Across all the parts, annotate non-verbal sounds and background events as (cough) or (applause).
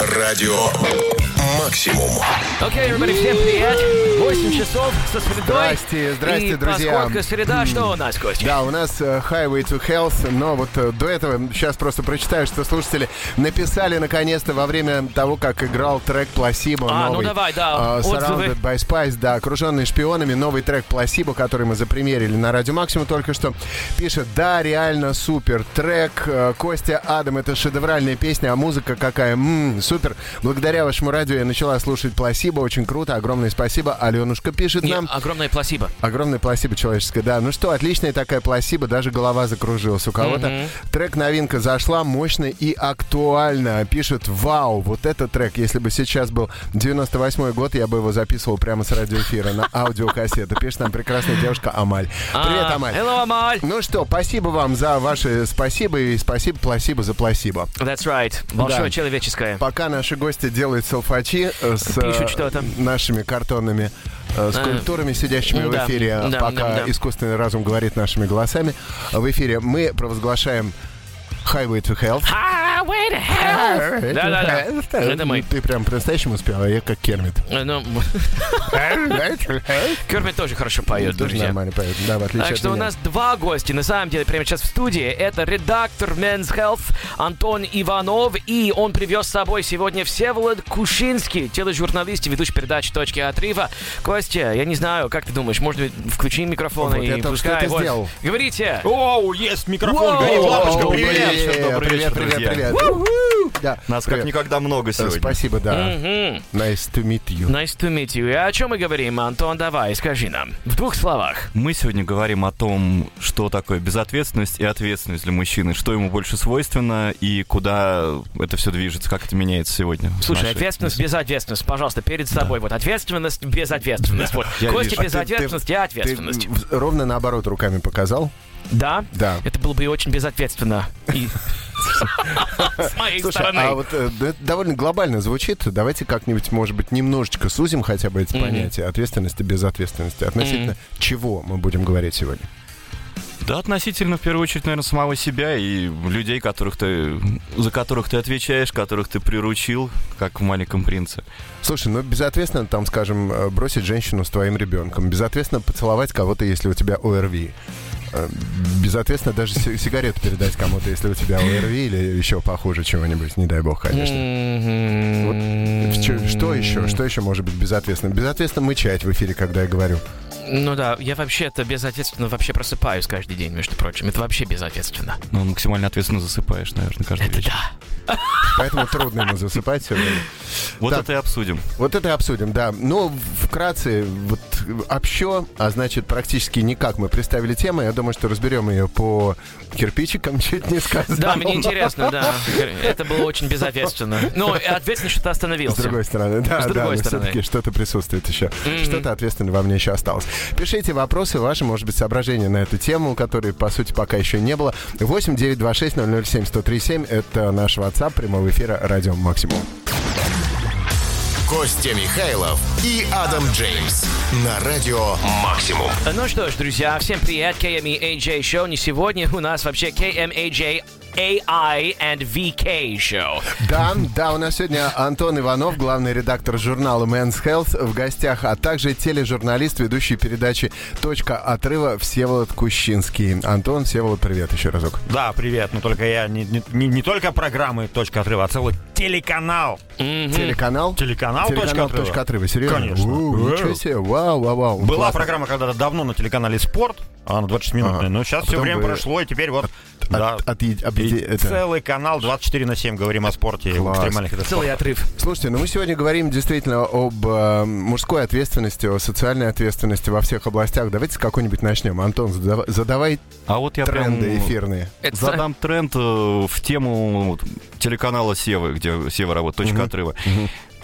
Радио «Максимум». Окей, everybody, всем привет. 8 часов со средой. Здрасте, здрасте, и друзья. поскольку среда, что у нас, Костя? Да, у нас э, Highway to Health, но вот э, до этого сейчас просто прочитаю, что слушатели написали наконец-то во время того, как играл трек Placebo А, ну новый. давай, да, отзывы. Surrounded by Spice, да, окруженный шпионами, новый трек Placebo, который мы запримерили на Радио Максимум только что. Пишет, да, реально супер трек. Костя Адам, это шедевральная песня, а музыка какая, М, супер. Благодаря вашему радио я начала слушать Placebo, очень круто, огромное спасибо. Аленушка пишет Не, нам. огромное пласибо. Огромное пласибо человеческое, да. Ну что, отличная такая пласибо, даже голова закружилась у кого-то. Трек новинка зашла, мощно и актуально. Пишет, вау, вот этот трек, если бы сейчас был 98 год, я бы его записывал прямо с радиоэфира на аудиокассету. Пишет нам прекрасная девушка Амаль. Привет, А, Амаль. Hello, Амаль. Ну что, спасибо вам за ваши спасибо и спасибо, пласибо за пласибо. That's right. Большое человеческое. Пока наши гости делают селфачи э, с э, нашими картонными э, скульптурами, сидящими да, в эфире, да, пока да, да. искусственный разум говорит нашими голосами, в эфире мы провозглашаем Highway to Health. Highway to hell. Да-да-да. Это мы. (laughs) Ты прям по-настоящему успел, а я как Кермит. Э, Ну, Кермит тоже хорошо поет, друзья. нормально поет, да, в отличие Так что у нас два гостя, на самом деле, прямо сейчас в студии. Это редактор Men's Health Антон Иванов, и он привез с собой сегодня Всеволод Кушинский, тележурналист и ведущий передачи «Точки отрыва». Костя, я не знаю, как ты думаешь, может быть, включи микрофон Вот и что пускай... это вот. сделал. Говорите! Оу, есть микрофон, горит лампочка, привет! привет, вечер, привет, привет. Да, Нас как привет. никогда много Э, сегодня. Спасибо, да. Мгм. Nice to meet you. Nice to meet you. И о чем мы говорим, Антон? Давай, скажи нам. В двух словах. Мы сегодня говорим о том, что такое безответственность и ответственность для мужчины, что ему больше свойственно и куда это все движется, как это меняется сегодня. Слушай, нашей- ответственность, безответственность, пожалуйста, перед собой. Вот ответственность, безответственность. Вот. Я Костя, вижу. безответственность и Ты ответственность. м, ровно наоборот руками показал. Да? Да. Это было бы и очень безответственно. И с моей Слушай, стороны. а вот э, довольно глобально звучит. Давайте как-нибудь, может быть, немножечко сузим хотя бы эти Мгм. понятия ответственности, безответственности. Относительно чего мы будем говорить сегодня? Да, относительно, в первую очередь, наверное, самого себя и людей, которых ты, за которых ты отвечаешь, которых ты приручил, как в «Маленьком принце». Слушай, ну безответственно, там, скажем, э, бросить женщину с твоим ребенком. Безответственно поцеловать кого-то, если у тебя ОРВИ. Э, Безответственно даже си- сигарету передать кому-то, если у тебя ОРВИ или еще похуже чего-нибудь, не дай бог, конечно. Мгм. В чё- Что еще? Что еще может быть безответственно? Безответственно мычать в эфире, когда я говорю. Ну да, я вообще-то безответственно вообще просыпаюсь каждый день, между прочим. Это вообще безответственно. Ну, максимально ответственно засыпаешь, наверное, каждый Это вечер. да. Поэтому трудно ему засыпать сегодня. Вот Так. это и обсудим. Вот это и обсудим, да. Но вкратце, вот общо, а значит практически никак мы представили тему. Я думаю, что разберем ее по кирпичикам, (laughs) чуть не сказано. Да, мне интересно, да. Это было очень безответственно. Ну, ответственно, что ты С остановился. другой стороны, да, С да, другой но стороны. все-таки что-то присутствует еще. Мгм. Что-то ответственно во мне еще осталось. Пишите вопросы ваши, может быть, соображения на эту тему, которые, по сути, пока еще не было. 8 926 007 1037 это наш WhatsApp прямого эфира Радио Максимум. Костя Михайлов и Адам Джеймс на Радио «Максимум». Ну что ж, друзья, всем привет. KMEAJ Show. Не сегодня у нас вообще KMAJ AI and VK Show. Да, да, у нас сегодня Антон Иванов, главный редактор журнала Men's Health в гостях, а также тележурналист, ведущий передачи «Точка отрыва» Всеволод Кущинский. Антон, Всеволод, привет еще разок. Да, привет. Но только я не, не, не- не только программы «Точка отрыва», а целый телеканал. Телеканал? Телеканал, Телеканал «Точка отрыва». «Точка отрыва», серьезно? Конечно. У, ничего себе, вау, вау, вау. Была Классно. программа когда-то давно на телеканале «Спорт», она 26-минутная, Ага. но сейчас А все время вы прошло, и теперь вот... да, От- объеди- и это- целый канал 24 на 7 говорим о спорте, Класс. экстремальных видах Целый отрыв. Слушайте, ну мы сегодня говорим действительно об э, мужской ответственности, о социальной ответственности во всех областях. Давайте с какой-нибудь начнем. Антон, задав- задавай А вот я тренды прям эфирные. Это задам тренд э, в тему телеканала Севы, где Сева работает, «Точка отрыва».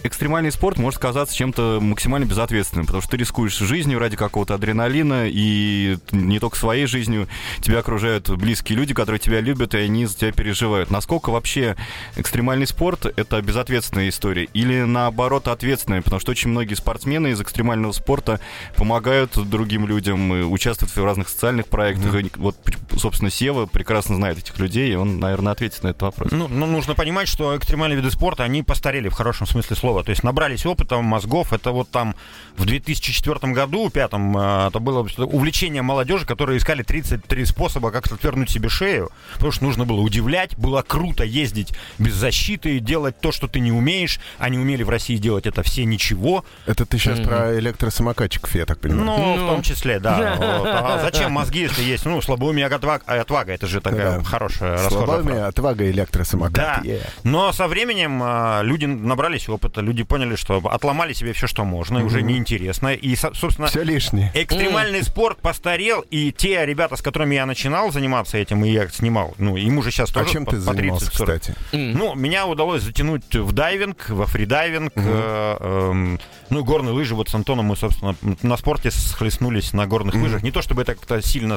Экстремальный спорт может казаться чем-то максимально безответственным, потому что ты рискуешь жизнью ради какого-то адреналина, и не только своей жизнью, тебя окружают близкие люди, которые тебя любят, и они за тебя переживают. Насколько вообще экстремальный спорт — это безответственная история? Или наоборот ответственная? Потому что очень многие спортсмены из экстремального спорта помогают другим людям, участвуют в разных социальных проектах. Mm-hmm. Вот, собственно, Сева прекрасно знает этих людей, и он, наверное, ответит на этот вопрос. Ну, ну, нужно понимать, что экстремальные виды спорта, они постарели в хорошем смысле слова. То есть набрались опыта, мозгов. Это вот там в 2004 году, пятом, э, это было увлечение молодежи, которые искали 33 способа, как отвернуть себе шею. Потому что нужно было удивлять, было круто ездить без защиты, делать то, что ты не умеешь. Они умели в России делать это все ничего. Это ты сейчас mm-hmm. про электросамокатчиков, я так понимаю. Ну, ну. в том числе, да. (laughs) Вот. А зачем мозги, если есть, ну, слабоумие, отвага, отвага это же такая да. хорошая Слабоумие, отвага, электросамокат. Да. Yeah. Но со временем а, люди набрались опыта, люди поняли, что отломали себе все, что можно, mm-hmm. и уже неинтересно. И, собственно, все лишнее. Экстремальный mm-hmm. спорт постарел, и те ребята, с которыми я начинал заниматься этим, и я снимал, ну, им уже сейчас тоже а чем по, ты по 30 кстати? Mm-hmm. Ну, меня удалось затянуть в дайвинг, во фридайвинг, mm-hmm. э, э, ну, и горные лыжи. Вот с Антоном мы, собственно, на спорте схлестнулись на горных mm-hmm. лыжах. Не то чтобы это как-то сильно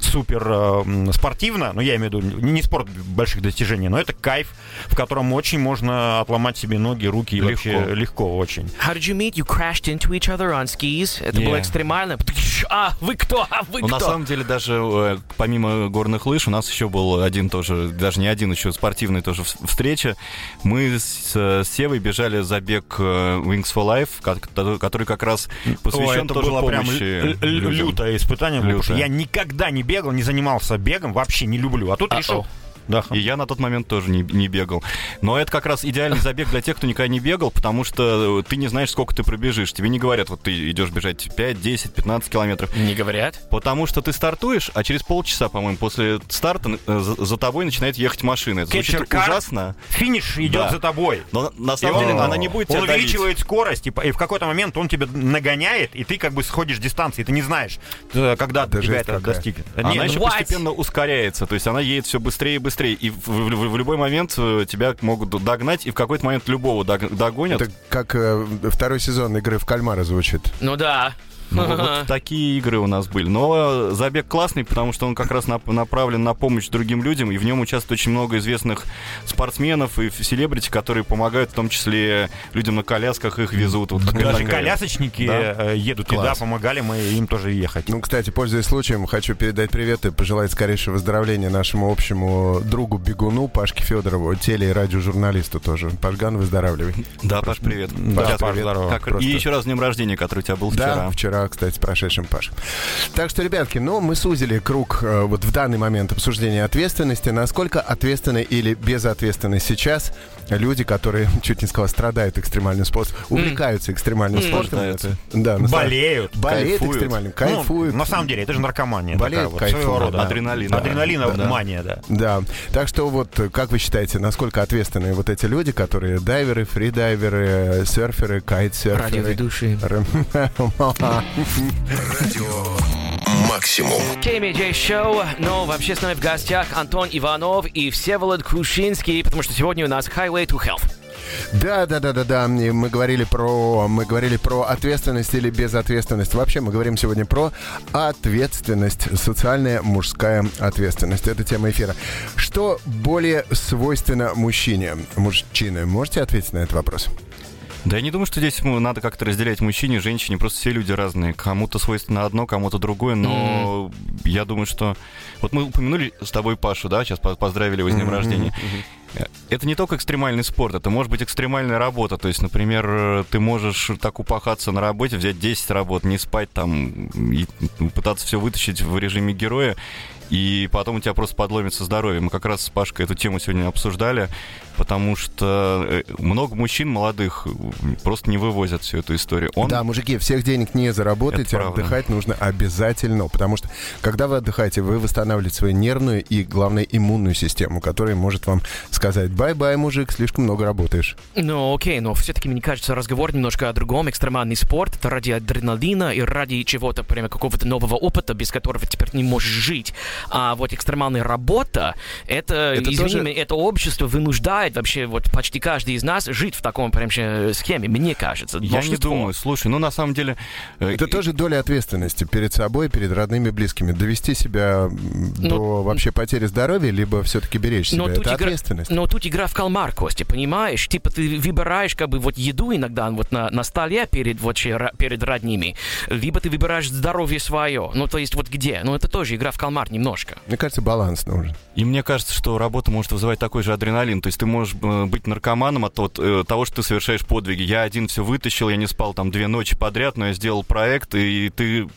супер э, спортивно, но я имею в виду не спорт больших достижений, но это кайф, в котором очень можно отломать себе ноги, руки легко. Вообще легко очень. How did you meet? You crashed into each other on skis? Это yeah. было экстремально. А, вы кто? А, вы ну, кто? На самом деле, даже э, помимо горных лыж, у нас еще был один тоже, даже не один, еще спортивный тоже встреча. Мы с, с Севой бежали забег э, Wings for Life, который как раз посвящен О, это тоже было помощи прям лютое испытание, лютое. потому что я никогда не бегал, не занимался бегом, вообще не люблю. А тут решил, да. И я на тот момент тоже не, не бегал. Но это как раз идеальный забег для тех, кто никогда не бегал, потому что ты не знаешь, сколько ты пробежишь. Тебе не говорят, вот ты идешь бежать 5, 10, 15 километров. Не говорят? Потому что ты стартуешь, а через полчаса, по-моему, после старта э, за, за тобой начинает ехать машина. Это звучит ужасно. Финиш идет да. за тобой. Но на самом деле она не будет Он увеличивает скорость, и, и в какой-то момент он тебя нагоняет, и ты как бы сходишь дистанции, ты не знаешь, э, когда Даже тебя это достигнет. Она Нет, еще what? постепенно ускоряется, то есть она едет все быстрее и быстрее. И в, в, в любой момент э, тебя могут догнать, и в какой-то момент любого догонят. Это как э, второй сезон игры в кальмара звучит. Ну да. Ну, вот (laughs) такие игры у нас были. Но забег классный, потому что он как раз направлен на помощь другим людям, и в нем участвует очень много известных спортсменов и селебрити, которые помогают, в том числе людям на колясках, их везут. Вот Даже колясочники да? Э, едут Класс. и да, помогали мы им тоже ехать. Ну, кстати, пользуясь случаем, хочу передать привет и пожелать скорейшего выздоровления нашему общему другу бегуну Пашке Федорову, теле- и радиожурналисту тоже. Пашган, выздоравливай. Да, Паш, привет. Да, Паш, привет. Как... Просто... И еще раз с днем рождения, который у тебя был вчера. Да, вчера кстати, с прошедшим, Паш. Так что, ребятки, ну, мы сузили круг э, вот в данный момент обсуждения ответственности. Насколько ответственны или безответственны сейчас люди, которые, (laughs) чуть не сказал, страдают экстремальным спортом, увлекаются экстремальным mm. спортом. Это, да, болеют. Болеют кайфуют. экстремальным, ну, кайфуют. Ну, на самом деле, это же наркомания. Болеют, такая, кайфуют. Вот, рода. Да. Адреналин. Да. Адреналина да. мания, да. Да. Так что вот, как вы считаете, насколько ответственны вот эти люди, которые дайверы, фридайверы, серферы, кайтсерферы? Радиоведущие. (laughs) Радио Максимум. KMJ Шоу, но вообще с нами в гостях Антон Иванов и Всеволод Крушинский, потому что сегодня у нас Highway to Health. Да, да, да, да, да. Мы говорили про, мы говорили про ответственность или безответственность. Вообще мы говорим сегодня про ответственность, социальная мужская ответственность. Это тема эфира. Что более свойственно мужчине? Мужчины, можете ответить на этот вопрос? Да я не думаю, что здесь надо как-то разделять мужчине и женщине. Просто все люди разные. Кому-то свойственно одно, кому-то другое. Но mm-hmm. я думаю, что... Вот мы упомянули с тобой Пашу, да, сейчас поздравили его с днем mm-hmm. рождения. Mm-hmm. Это не только экстремальный спорт, это может быть экстремальная работа. То есть, например, ты можешь так упахаться на работе, взять 10 работ, не спать там и пытаться все вытащить в режиме героя и потом у тебя просто подломится здоровье. Мы как раз с Пашкой эту тему сегодня обсуждали, потому что э, много мужчин молодых просто не вывозят всю эту историю. Он... Да, мужики, всех денег не заработаете, отдыхать нужно обязательно, потому что когда вы отдыхаете, вы восстанавливаете свою нервную и, главное, иммунную систему, которая может вам, сказать, bye-bye, мужик, слишком много работаешь. Ну, окей, но все-таки, мне кажется, разговор немножко о другом. Экстремальный спорт — это ради адреналина и ради чего-то, прямо какого-то нового опыта, без которого теперь не можешь жить. А вот экстремальная работа — это, Это извини тоже- меня, это общество вынуждает вообще вот почти каждый из нас жить в таком прям э, схеме, мне кажется. Я не думаю. Слушай, ну на самом деле... э, Это тоже доля ответственности перед собой, перед родными и близкими. Довести себя м, Ну, до вообще потери здоровья, либо все-таки беречь себя. Но Это тут, игра, ответственность. но тут игра в кальмар, Костя, понимаешь? Типа ты выбираешь как бы вот еду иногда вот на, на столе перед, вот, перед родными, либо ты выбираешь здоровье свое. Ну, то есть вот где? Ну, это тоже игра в кальмар немножко. Мне кажется, баланс нужен. И мне кажется, что работа может вызывать такой же адреналин. То есть ты можешь э, быть наркоманом от э, того, что ты совершаешь подвиги. Я один все вытащил, я не спал там две ночи подряд, но я сделал проект, и ты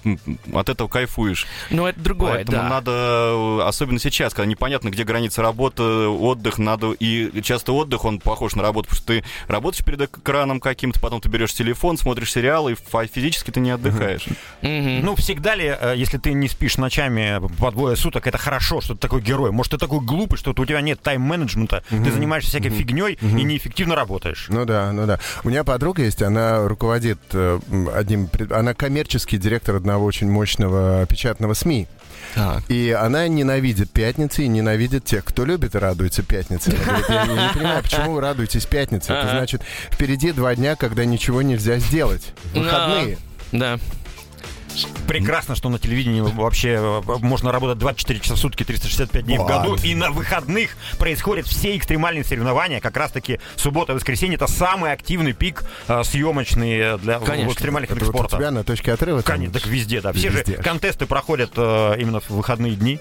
от этого кайфуешь. Но это другое, Поэтому да. надо, э, особенно сейчас, когда непонятно, где граница работы, отдых, надо, и часто отдых, он похож на работу, потому что ты работаешь перед экраном каким-то, потом ты берешь телефон, смотришь сериалы, и физически ты не отдыхаешь. Ну, всегда ли, если ты не спишь ночами по двое суток, это хорошо, что ты такой герой? Может, ты такой глупый, что у тебя нет тайм-менеджмента, ты занимаешься всякой фигней и неэффективно работаешь? Ну да, ну да. У меня подруга есть, она руководит э, одним... Она коммерческий директор одного очень мощного печатного СМИ. Так. И она ненавидит пятницы и ненавидит тех, кто любит и радуется пятнице. Она говорит, я не, понимаю, почему вы радуетесь пятнице? Это значит, впереди два дня, когда ничего нельзя сделать. Выходные. Да. Прекрасно, что на телевидении вообще э, можно работать 24 часа в сутки, 365 дней в Вот. году, и на выходных происходят все экстремальные соревнования. Как раз-таки суббота и воскресенье — это самый активный пик э, съемочный для в Конечно. экстремальных Это видах вот у спорта. тебя на точке отрыва? Конечно, так везде, да. Все Везде. же контесты проходят э, именно в выходные дни.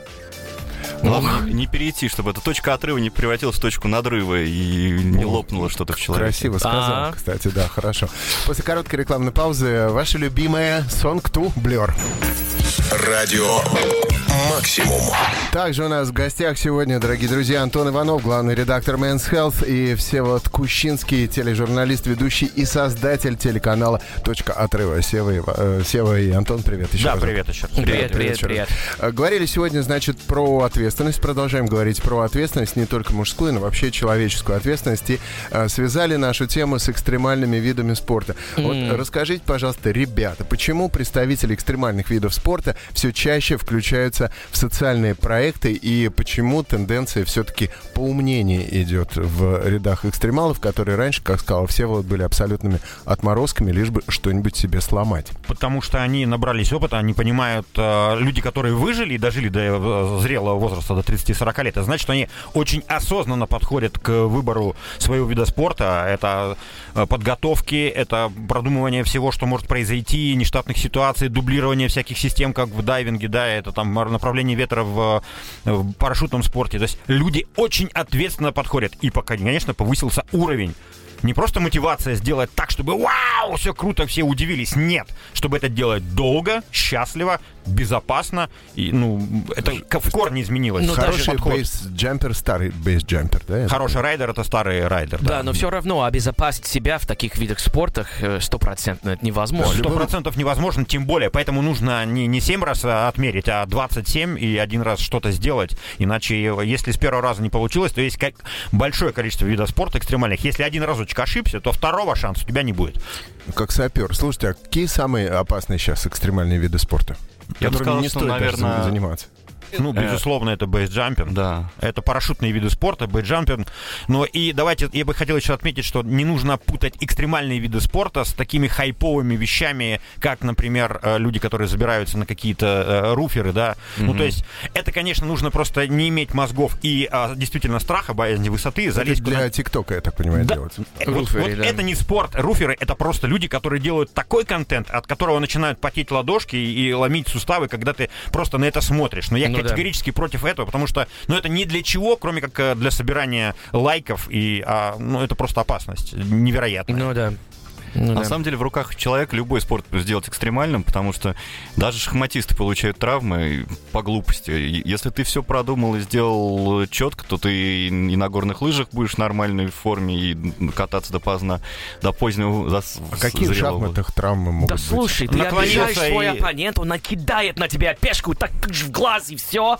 Главное, не перейти, чтобы эта точка отрыва не превратилась в точку надрыва и не лопнуло что-то в человеке. Красиво сказал, кстати, да, хорошо. После короткой рекламной паузы ваша любимая Song 2 Blur. Радио «Максимум». Также у нас в гостях сегодня, дорогие друзья, Антон Иванов, главный редактор Men's Health, и Всеволод Кущинский, тележурналист, ведущий и создатель телеканала «Точка отрыва». Сева и, э, Сева и Антон, привет еще Да, раз. привет еще раз. Привет, привет, еще раз. привет. Э, Говорили сегодня, значит, про ответственность. Продолжаем говорить про ответственность, не только мужскую, но вообще человеческую ответственность. И э, связали нашу тему с экстремальными видами спорта. Вот расскажите, пожалуйста, ребята, почему представители экстремальных видов спорта все чаще включаются в социальные проекты и почему тенденция все-таки поумнение идет в рядах экстремалов, которые раньше, как сказал Всеволод, были абсолютными отморозками, лишь бы что-нибудь себе сломать. Потому что они набрались опыта, они понимают, э, люди, которые выжили и дожили до э, зрелого возраста, до 30-40 лет, это значит, что они очень осознанно подходят к выбору своего вида спорта. Это э, подготовки, это продумывание всего, что может произойти, нештатных ситуаций, дублирование всяких систем, как в дайвинге, да, это там направление ветра в, в парашютном спорте. То есть люди очень ответственно подходят. И пока, конечно, повысился уровень не просто мотивация сделать так, чтобы вау, все круто, все удивились. Нет, чтобы это делать долго, счастливо, безопасно. И, ну, это в корне изменилось. Ну, Хороший бейс-джампер, старый бейс-джампер, да? это? Хороший райдер это старый райдер. Да, но все равно обезопасить себя в таких видах спорта э, стопроцентно это невозможно. Сто процентов невозможно, тем более. Поэтому нужно не, не 7 раз а, отмерить, а 27 и один раз что-то сделать. Иначе, э, если с первого раза не получилось, то есть как большое количество видов спорта экстремальных. Если один разочек ошибся, то второго шанса у тебя не будет. Как сапер. Слушайте, а какие самые опасные сейчас экстремальные виды спорта? Я бы сказал, не что, наверное, заниматься. Ну, безусловно, это бейсджампинг. Да. Это парашютные виды спорта, бейсджампинг. Но и давайте, я бы хотел еще отметить, что не нужно путать экстремальные виды спорта с такими хайповыми вещами, как, например, э, люди, которые забираются на какие-то э, руферы, да. Ну, то есть, это, конечно, нужно просто не иметь мозгов и а, действительно страха, боязни высоты, Это залезть для куда- ТикТока, я так понимаю, Да. делается. Э, Вот, Руферы, вот да. это не спорт. Руферы — это просто люди, которые делают такой контент, от которого начинают потеть ладошки и, и ломить суставы, когда ты просто на это смотришь. Но я Ну да. категорически против этого, потому что ну, это не для чего, кроме как э, для собирания лайков, и а, ну, это просто опасность невероятная. Ну да. Ну На да. самом деле в руках человека любой спорт сделать экстремальным, потому что даже шахматисты получают травмы по глупости. Если ты все продумал и сделал четко, то ты и на горных лыжах будешь в нормальной форме и кататься допоздна, до позднего за- А какие в зрелого шахматах травмы могут Да быть? слушай, ты обижаешь свой и- оппонент, он накидает на тебя пешку так в глаз и все.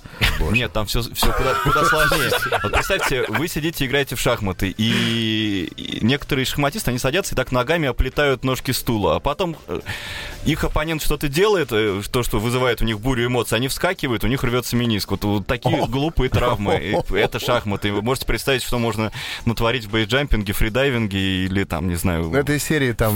Нет, там все, все куда, куда сложнее. Вот представьте, вы сидите, играете в шахматы, и, и некоторые шахматисты, они садятся и так ногами оплетают ножки стула, а потом э, их оппонент что-то делает, э, то, что вызывает у них бурю эмоций, они вскакивают, у них рвется мениск. Вот, вот такие глупые травмы. (laughs) Это шахматы. Вы можете представить, что можно натворить в бейсджампинге, фридайвинге или там, не знаю... Ну, этой серии там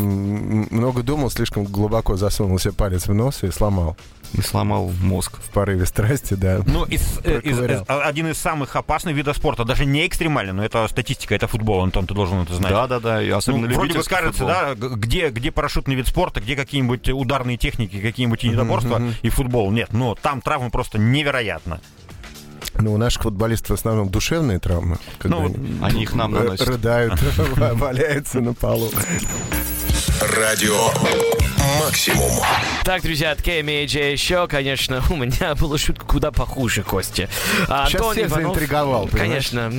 много думал, слишком глубоко засунул себе палец в нос и сломал. И сломал мозг. В порыве страсти, да. Ну, из, э, из- из- а- один из самых опасных видов спорта, даже не экстремальный, но это статистика, это футбол, Антон, ты должен это знать. Да-да-да, и особенно Ну, вроде бы кажется, футбол. да, где, где парашютный вид спорта, где какие-нибудь ударные техники, какие-нибудь единоборства и футбол. Нет, но там травмы просто невероятно. Ну, у наших футболистов в основном душевные травмы. когда Ну, они Они их нам э, наносят. рыдают, (laughs) валяются на полу. Радио «Максимум». Так, друзья, от Кэми и Джей еще, конечно, (laughs) у меня была шутка куда похуже, Костя. А Сейчас Антон всех Иванов- заинтриговал, понимаешь? Конечно.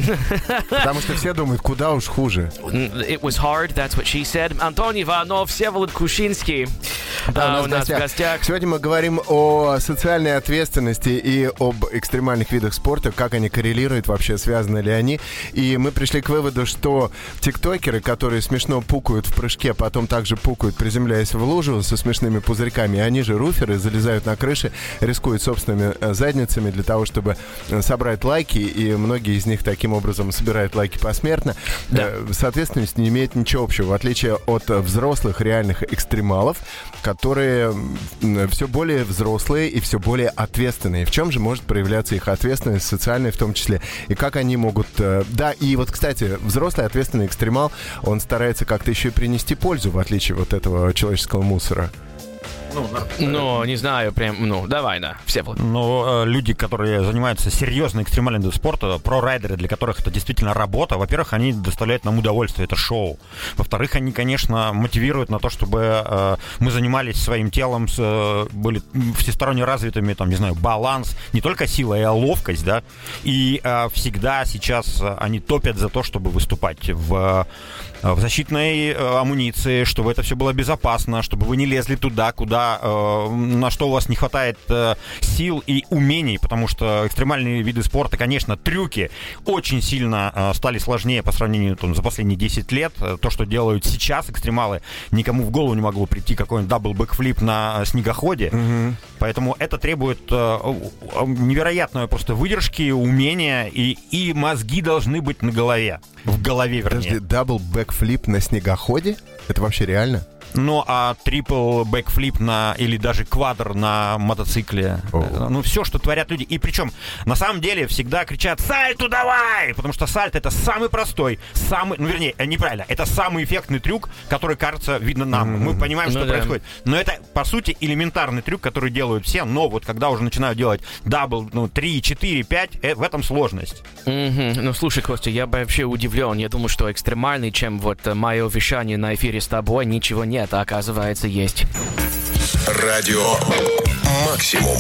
Потому что все думают, куда уж хуже. It was hard, that's what she said. Антон Иванов, Всеволод Кушинский. Да, а, у нас в гостях. Сегодня мы говорим о социальной ответственности и об экстремальных видах спорта, как они коррелируют, вообще связаны ли они. И мы пришли к выводу, что тиктокеры, которые смешно пукают в прыжке, потом также пукают, приземляясь в лужу со смешными пузырьками, они же руферы, залезают на крыши, рискуют собственными э, задницами для того, чтобы э, собрать лайки, и многие из них таким образом собирают лайки посмертно. Э, Соответственно, не имеет ничего общего, в отличие от взрослых реальных экстремалов, которые все более взрослые и все более ответственные. В чем же может проявляться их ответственность, социальная в том числе, и как они могут... Да, и вот, кстати, взрослый ответственный экстремал, он старается как-то еще и принести пользу, в отличие вот этого человеческого мусора. Пульсера – ну, не знаю, прям, ну, давай, да, Всеволод. Но э, люди, которые занимаются серьезно экстремальным видом спорта, про-райдеры, для которых это действительно работа, во-первых, они доставляют нам удовольствие, это шоу. Во-вторых, они, конечно, мотивируют на то, чтобы э, мы занимались своим телом, с, э, были всесторонне развитыми, там, не знаю, баланс, не только сила, а ловкость, да. И э, всегда сейчас они топят за то, чтобы выступать в э, в защитной э, амуниции, чтобы это все было безопасно, чтобы вы не лезли туда, куда, э, на что у вас не хватает э, сил и умений, потому что экстремальные виды спорта, конечно, трюки очень сильно э, стали сложнее по сравнению там, за последние 10 лет. Э, То, что делают сейчас экстремалы, никому в голову не могло прийти какой-нибудь double backflip на э, снегоходе. Поэтому это требует э, невероятной просто выдержки, умения, и, и мозги должны быть на голове. В голове, вернее. Подожди, double backflip на снегоходе? Это вообще реально? Ну, а triple backflip на или даже quad на мотоцикле. Э, Ну, все, что творят люди. И причем, на самом деле, всегда кричат «Сальту давай!» Потому что сальто это самый простой, самый, ну, вернее, э, неправильно, это самый эффектный трюк, который, кажется, видно нам. Мы понимаем, Ну что да. происходит. Но это, по сути, элементарный трюк, который делают все, но вот когда уже начинают делать double, ну, 3, 4, 5, э, в этом сложность. Мгм. Ну, слушай, Костя, я вообще удивлен. Я думал, что экстремальный, чем вот мое вещание на эфире с тобой, ничего нет, а оказывается есть. Радио «Максимум».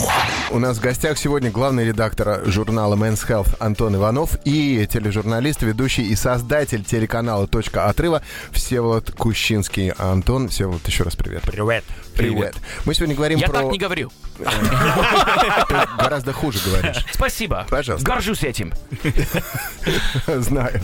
У нас в гостях сегодня главный редактор журнала Men's Health Антон Иванов и тележурналист, ведущий и создатель телеканала «Точка отрыва» Всеволод Кущинский. Антон, Всеволод, еще раз привет. Привет. Привет. Мы сегодня говорим Я про... так не говорю. Ты гораздо хуже говоришь. Спасибо. Пожалуйста. Горжусь этим. Знаю.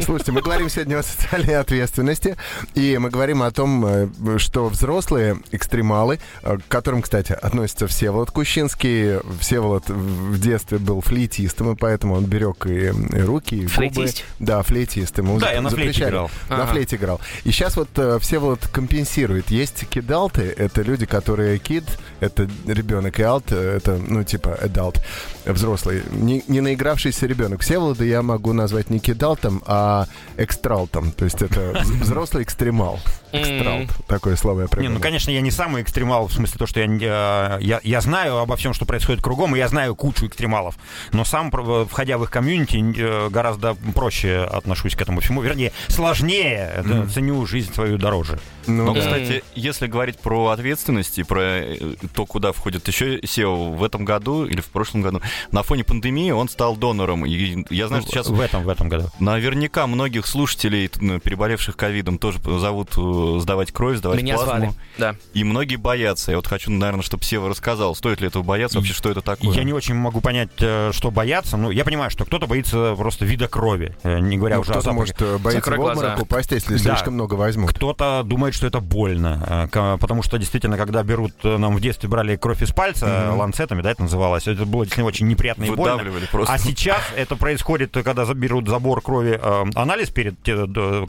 Слушайте, мы говорим сегодня о социальной ответственности, и мы говорим о том, э, что взрослые экстремалы, э, к которым, кстати, относится Всеволод Кущинский. Всеволод в детстве был флейтистом, и поэтому он берег и, руки, и губы. Флейтист? Да, флейтист. Ему Да, я на флейте играл. На флейте играл. И сейчас вот э, Всеволод компенсирует. Есть кидалты, это люди, которые кид, это ребенок, и э, это, ну, типа, adult, взрослый. Не, не наигравшийся ребенок. Всеволода я могу назвать не кидалтом, а экстралтом. То есть это вз- взрослый экстремал. Экстрал. Такое слово я Не, придумал. ну, конечно, я не самый экстремал, в смысле то, что я, не- э, я, я знаю обо всем, что происходит кругом, и я знаю кучу экстремалов. Но сам, про- входя в их комьюнити, э, гораздо проще отношусь к этому всему. Вернее, сложнее, э, ценю жизнь свою дороже. Ну, Но, да. кстати, если говорить про ответственность и про э, то, куда входит еще SEO в этом году или в прошлом году, на фоне пандемии он стал донором. И я знаю, что сейчас В этом, в этом году. наверняка многих слушателей, переболевших ковидом, тоже зовут э, сдавать кровь, сдавать Меня плазму. звали. Да. И многие боятся. Я вот хочу, наверное, чтобы Сева рассказал, стоит ли этого бояться, вообще, что это такое. Я не очень могу понять, э, что бояться. Ну, я понимаю, что кто-то боится просто вида крови, э, не говоря Ну, уже о запахе. может э, боится в обморок упасть, если Да. слишком много возьмут. Кто-то думает, что это больно, потому что действительно, когда берут, нам в детстве брали кровь из пальца э, ланцетами, да, это называлось, это было действительно очень неприятно и больно. Просто. А сейчас (laughs) это происходит, когда заберут забор крови, анализ перед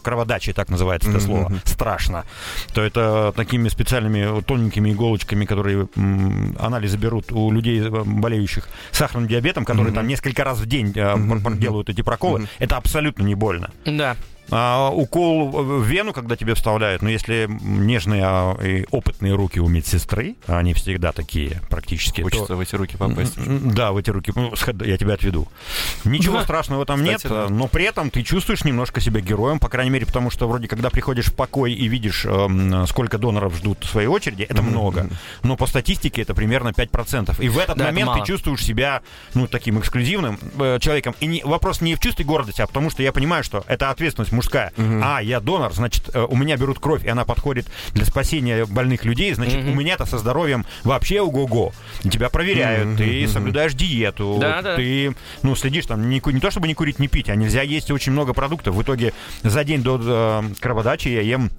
кроводачей, так называется это слово, страшно, то это такими специальными тоненькими иголочками, которые анализы берут у людей, э, болеющих сахарным диабетом, которые там несколько раз в день э, делают эти проколы, это абсолютно не больно. Да. А, укол в вену, когда тебе вставляют, но если нежные а, и опытные руки у медсестры, они всегда такие практически, то- Хочется в эти руки попасть. Да, в эти руки. Ну, Я тебя отведу. Ничего Да. страшного там нет, Кстати, да. но при этом ты чувствуешь немножко себя героем, по крайней мере, потому что вроде когда приходишь в покой и видишь, эм, сколько доноров ждут в своей очереди, это много. Но по статистике это примерно 5%. И в этот Да, это момент мало. ты чувствуешь себя, ну, таким эксклюзивным э, человеком. И не- вопрос не в чувстве гордости, а потому что я понимаю, что это ответственность мужская. А, я донор, значит, э, у меня берут кровь, и она подходит для спасения больных людей, значит, у меня-то со здоровьем вообще ого-го. Тебя проверяют, ты соблюдаешь диету, Да, да. ты, ну, следишь там, не, не то чтобы не курить, не пить, а нельзя есть очень много продуктов. В итоге за день до э, кроводачи я ем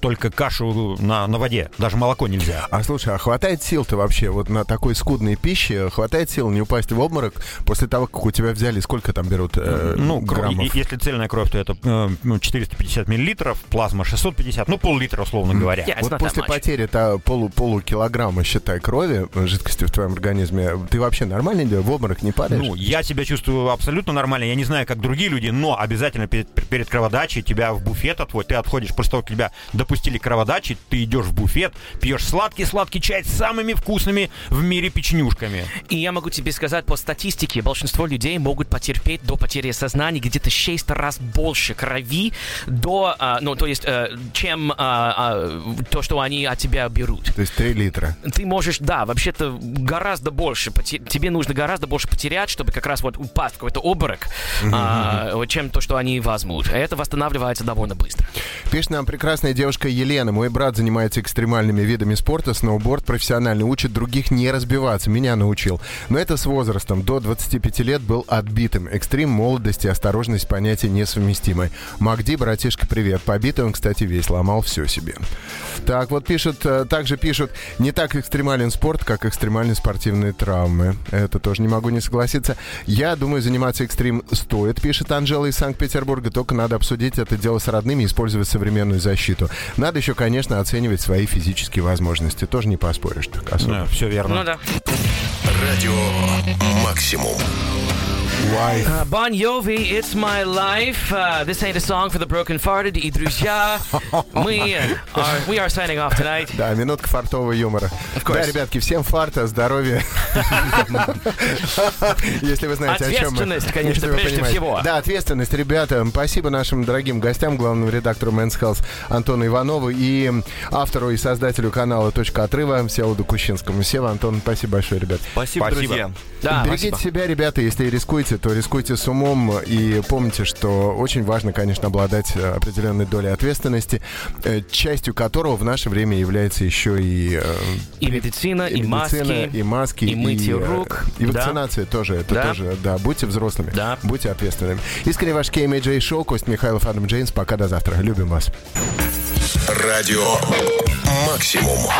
только кашу на, на воде, даже молоко нельзя. А слушай, а хватает сил-то вообще вот на такой скудной пище? Хватает сил не упасть в обморок после того, как у тебя взяли, сколько там берут э, Ну, граммов? если цельная кровь, то это э, ну, 450 миллилитров, плазма 650, ну, пол-литра, условно говоря. Yeah, it's Вот после much. потери та полу, полукилограмма, считай, крови, э, жидкости в твоем организме, ты вообще нормально идешь? В обморок не падаешь? Ну, я себя чувствую абсолютно нормально. Я не знаю, как другие люди, но обязательно перед, перед кроводачей тебя в буфет отводят. Ты отходишь после того, как тебя допустили к кроводаче, ты идешь в буфет, пьешь сладкий-сладкий чай с самыми вкусными в мире печенюшками. И я могу тебе сказать, по статистике, большинство людей могут потерпеть до потери сознания где-то 6 раз больше крови до, а, ну, то есть, э, чем а, а, то, что они от тебя берут. То есть 3 литра. Ты можешь, да, вообще-то гораздо больше, тебе нужно гораздо больше потерять, чтобы как раз вот упасть в какой-то обморок, а, чем то, что они возьмут. Это восстанавливается довольно быстро. Пишет нам прекрасная девушка Елена. Мой брат занимается экстремальными видами спорта, сноуборд профессионально, учит других не разбиваться. Меня научил. Но это с возрастом. До 25 лет был отбитым. Экстрим, молодость и осторожность понятия несовместимы. Магди, братишка, привет. Побитый он, кстати, весь. Ломал все себе. Так, вот пишут, э, также пишут, не так экстремален спорт, как экстремальные спортивные травмы. Это тоже не могу не согласиться. Я думаю, заниматься экстрим стоит, пишет Анжела из Санкт-Петербурга, только надо обсудить это дело с родными использовать современную защиту. Надо еще, конечно, оценивать свои физические возможности. Тоже не поспоришь так особо. все верно. Ну да. Радио Максимум. Wife. Uh, Bon Jovi, It's My Life. Uh, this ain't a song for the broken-hearted. И, друзья, мы (laughs) are, we are signing off tonight. Да, минутка фартового юмора. course. Да, ребятки, всем фарта, здоровья. (laughs) Если вы знаете, о чем мы. Ответственность, конечно, прежде понимаете. всего. Да, ответственность, ребята. Спасибо нашим дорогим гостям, главному редактору Men's Health Антону Иванову и автору и создателю канала «Точка отрыва» Всеволоду Кущинскому. Сева, Антон, спасибо большое, ребят. Спасибо, Спасибо. друзья. Да, Берегите спасибо. себя, ребята, если рискуете, то рискуйте с умом и помните, что очень важно, конечно, обладать э, определенной долей ответственности, э, частью которого в наше время является еще и, э, И медицина, и, медицина, маски. и маски, и мытье э, рук, и да. вакцинация тоже. Это Да. тоже, да. Будьте взрослыми, Да. будьте ответственными. Искренне ваш KMJ Шоу, Кость Михайлов, Адам Джеймс. Пока до завтра. Любим вас. Радио Максимум.